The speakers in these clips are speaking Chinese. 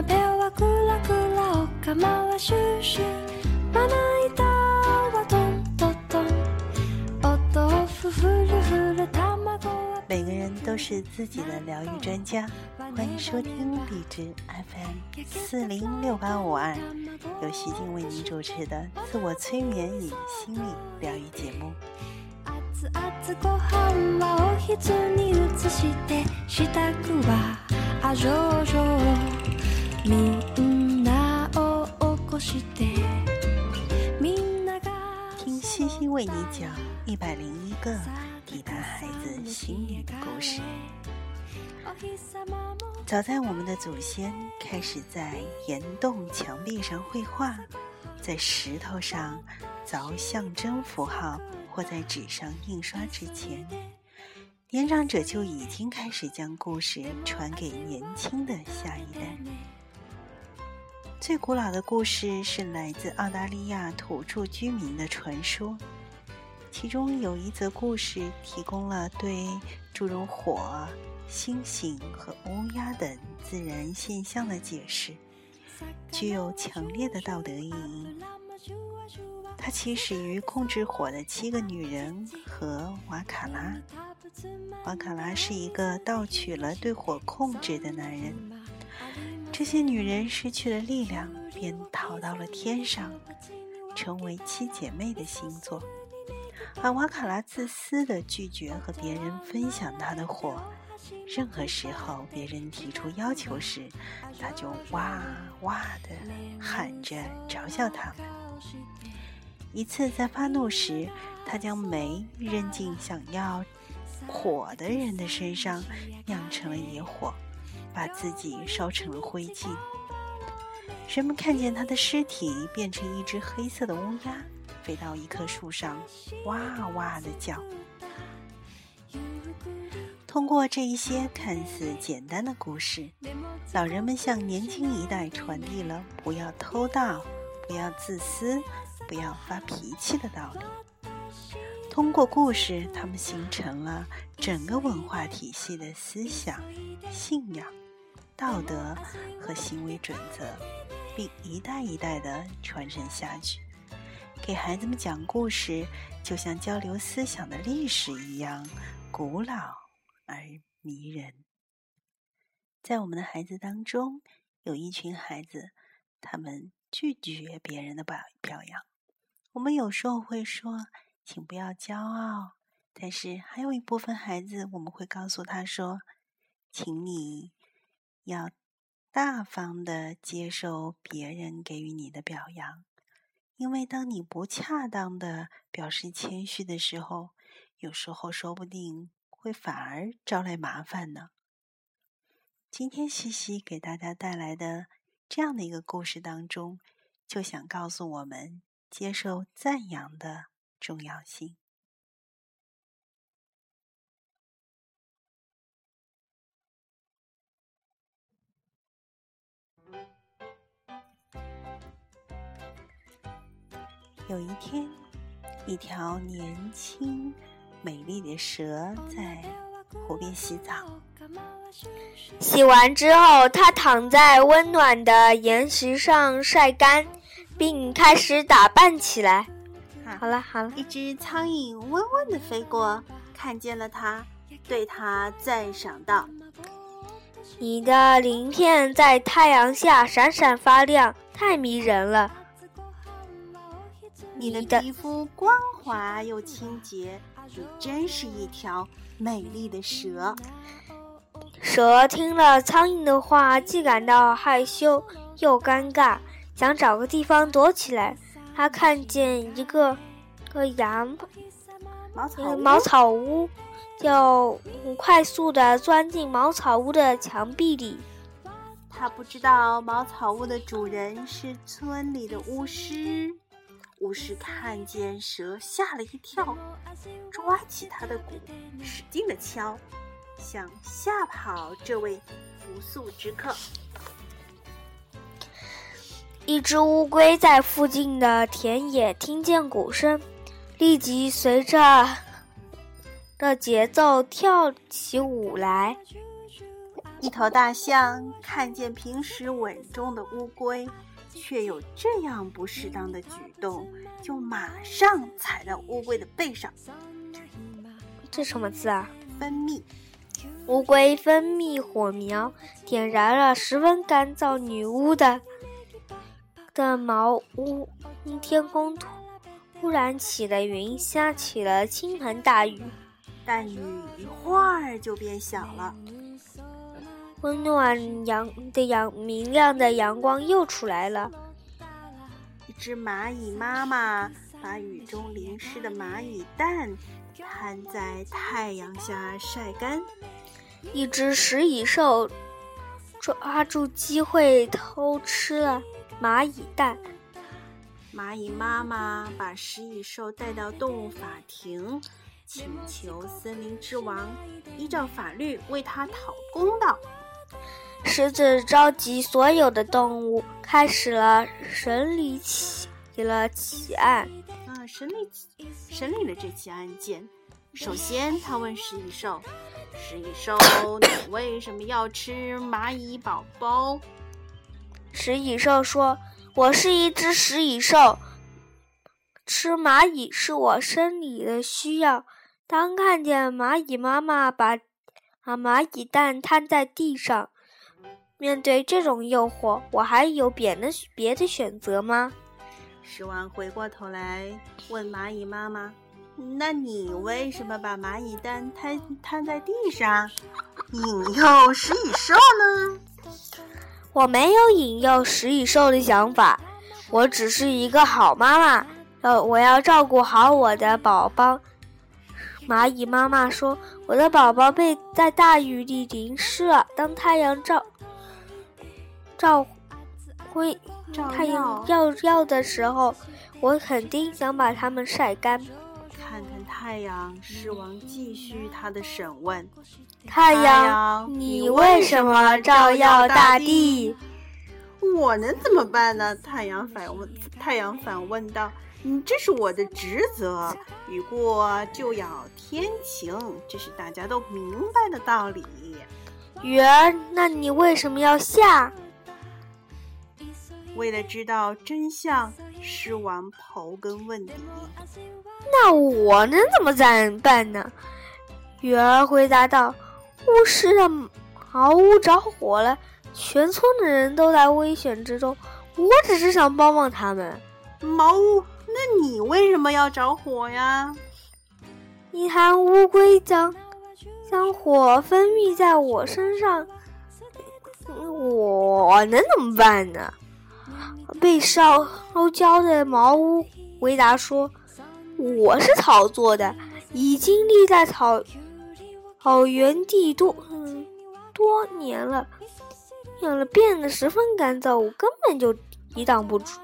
鍋はクラクラお釜はシューシューまな板はトントントンお豆腐ふるふる卵は每个人都是自己的疗愈专家，欢迎收听荔枝 FM 四零六八五二，由徐静为您主持的自我催眠与心理疗愈节目。熱々ご飯はおひつに移して支度はあ上々 みんなを起こしてみんなが听西西为你讲一百零一个抵达孩子心里的故事。お日様も早在我们的祖先开始在岩洞墙壁上绘画，在石头上凿象征符号，或在纸上印刷之前，年长者就已经开始将故事传给年轻的下一代。 最古老的故事是来自澳大利亚土著居民的传说，其中有一则故事提供了对诸如火、星星和乌鸦等自然现象的解释，具有强烈的道德意义。它起始于控制火的七个女人和瓦卡拉。瓦卡拉是一个盗取了对火控制的男人。这些女人失去了力量，便逃到了天上，成为七姐妹的星座。而瓦卡拉自私地拒绝和别人分享她的火，任何时候别人提出要求时，他就哇哇地喊着嘲笑他们。一次在发怒时，他将煤扔进想要火的人的身上，酿成了野火，把自己烧成了灰烬。人们看见他的尸体变成一只黑色的乌鸦，飞到一棵树上，哇哇的叫。通过这一些看似简单的故事，老人们向年轻一代传递了不要偷盗、不要自私、不要发脾气的道理。通过故事，他们形成了整个文化体系的思想、信仰、道德和行为准则，并一代一代地传承下去。给孩子们讲故事，就像交流思想的历史一样古老而迷人。在我们的孩子当中，有一群孩子，他们拒绝别人的表表扬。我们有时候会说：“请不要骄傲。”但是还有一部分孩子，我们会告诉他说：“请你要大方的接受别人给予你的表扬。”因为当你不恰当的表示谦虚的时候，有时候说不定会反而招来麻烦呢。今天西西给大家带来的这样的一个故事当中，就想告诉我们接受赞扬的重要性。有一天，一条年轻美丽的蛇在湖边洗澡。洗完之后，它躺在温暖的岩石上晒干，并开始打扮起来。好了好了，一只苍蝇嗡嗡的飞过，看见了它，对它赞赏道：“你的鳞片在太阳下闪闪发亮，太迷人了。你的皮肤光滑又清洁，你真是一条美丽的蛇。”蛇听了苍蝇的话，既感到害羞又尴尬，想找个地方躲起来。它看见一个个羊茅草屋一个茅草屋，就快速的钻进茅草屋的墙壁里。他不知道茅草屋的主人是村里的巫师。巫师看见蛇，吓了一跳，抓起他的鼓，使劲的敲，想吓跑这位不速之客。一只乌龟在附近的田野听见鼓声，立即随着的节奏跳起舞来。一头大象看见平时稳重的乌龟，却有这样不适当的举动，就马上踩到乌龟的背上。这什么字啊？分泌。乌龟分泌火苗，点燃了十分干燥女巫的的茅屋。天空突突然起了云，下起了倾盆大雨。但雨一会儿就变小了。温暖阳的阳明亮的阳光又出来了。一只蚂蚁妈妈把雨中淋湿的蚂蚁蛋摊在太阳下晒干。一只食蚁兽抓住机会偷吃了蚂蚁蛋。蚂蚁妈妈把食蚁兽带到动物法庭，请求森林之王依照法律为它讨公道。狮子召集所有的动物，开始了审理起了起案。啊，审理审理了这起案件。首先，他问食蚁兽：“食蚁兽，你为什么要吃蚂蚁宝宝？”食蚁兽说：“我是一只食蚁兽，吃蚂蚁是我生理的需要。当看见蚂蚁妈妈把啊蚂蚁蛋摊在地上。”面对这种诱惑，我还有别的别的选择吗？食王回过头来问蚂蚁妈妈：“那你为什么把蚂蚁蛋摊摊在地上，引诱食蚁兽呢？”我没有引诱食蚁兽的想法，我只是一个好妈妈。呃，我要照顾好我的宝宝。蚂蚁妈妈说：“我的宝宝被在大雨里淋湿了，当太阳照。”照会太阳要要的时候，我肯定想把它们晒干。太阳，狮王继续他的审问：太阳，你为什么照耀大地？我能怎么办呢？太阳反问，太阳反问道：“你，这是我的职责。雨过就要天晴，这是大家都明白的道理。雨儿，那你为什么要下？”为了知道真相，狮王刨根问底。那我能怎么办呢？雨儿回答道：“巫师的茅屋着火了，全村的人都在危险之中。我只是想帮帮他们。”茅屋？那你为什么要着火呀？一滩乌龟将将火分泌在我身上，我能怎么办呢？被烧焦的茅屋回答说：“我是草做的，已经立在草草原地多多年了，变了变得十分干燥，我根本就抵挡不住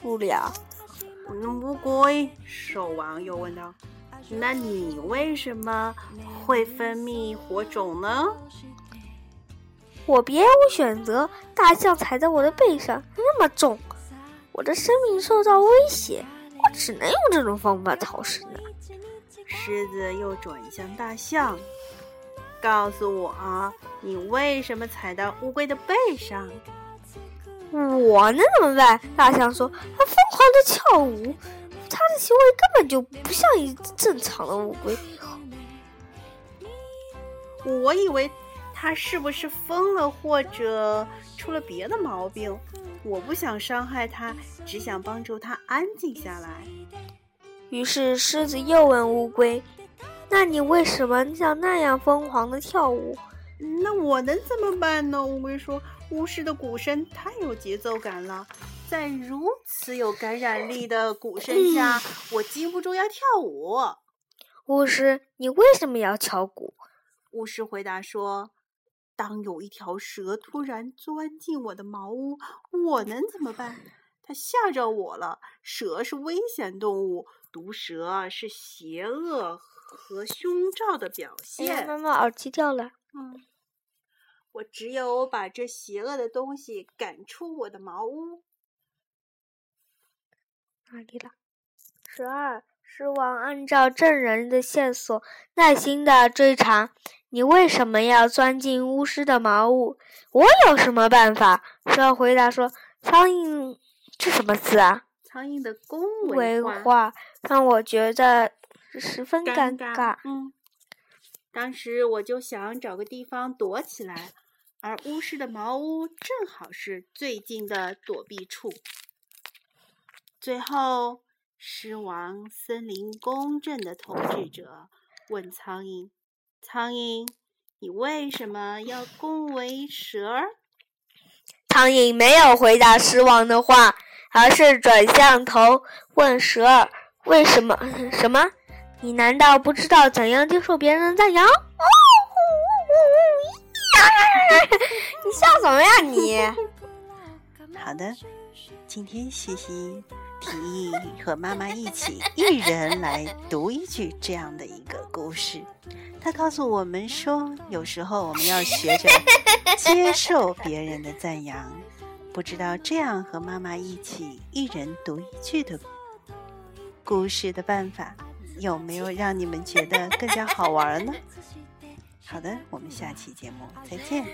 不了。”乌龟兽王又问道：“那你为什么会分泌火种呢？”我别无选择，大象踩在我的背上那么重，我的生命受到威胁，我只能用这种方法逃生了。狮子又转向大象，告诉我，你为什么踩到乌龟的背上？我能怎么办？大象说：“它疯狂的跳舞，它的行为根本就不像一只正常的乌龟。”我以为。他是不是疯了，或者出了别的毛病？我不想伤害他，只想帮助他安静下来。于是狮子又问乌龟：“那你为什么像那样疯狂的跳舞？”那我能怎么办呢？乌龟说：“巫师的鼓声太有节奏感了，在如此有感染力的鼓声下，我禁不住要跳舞。”巫师，你为什么要敲鼓？巫师回答说。当有一条蛇突然钻进我的茅屋，我能怎么办？它吓着我了。蛇是危险动物，毒蛇是邪恶和凶兆的表现。妈妈，耳机掉了。嗯，我只有把这邪恶的东西赶出我的茅屋。哪里了？十二。狮王按照证人的线索，耐心的追查。你为什么要钻进巫师的茅屋？我有什么办法？蛇儿回答说：“苍蝇，这什么字啊？”苍蝇的恭维话。话让我觉得十分尴尬。嗯，当时我就想找个地方躲起来，而巫师的茅屋正好是最近的躲避处。最后，狮王森林公正的统治者问苍蝇。苍蝇，你为什么要恭维蛇儿？苍蝇没有回答狮王的话，而是转向头问蛇儿：“为什么？什么？你难道不知道怎样接受别人的赞扬？”哦，你笑什么呀你？好的，今天西西提议和妈妈一起，一人来读一句这样的一个故事。他告诉我们说，有时候我们要学着接受别人的赞扬。不知道这样和妈妈一起一人读一句的故事的办法，有没有让你们觉得更加好玩呢？好的，我们下期节目再见。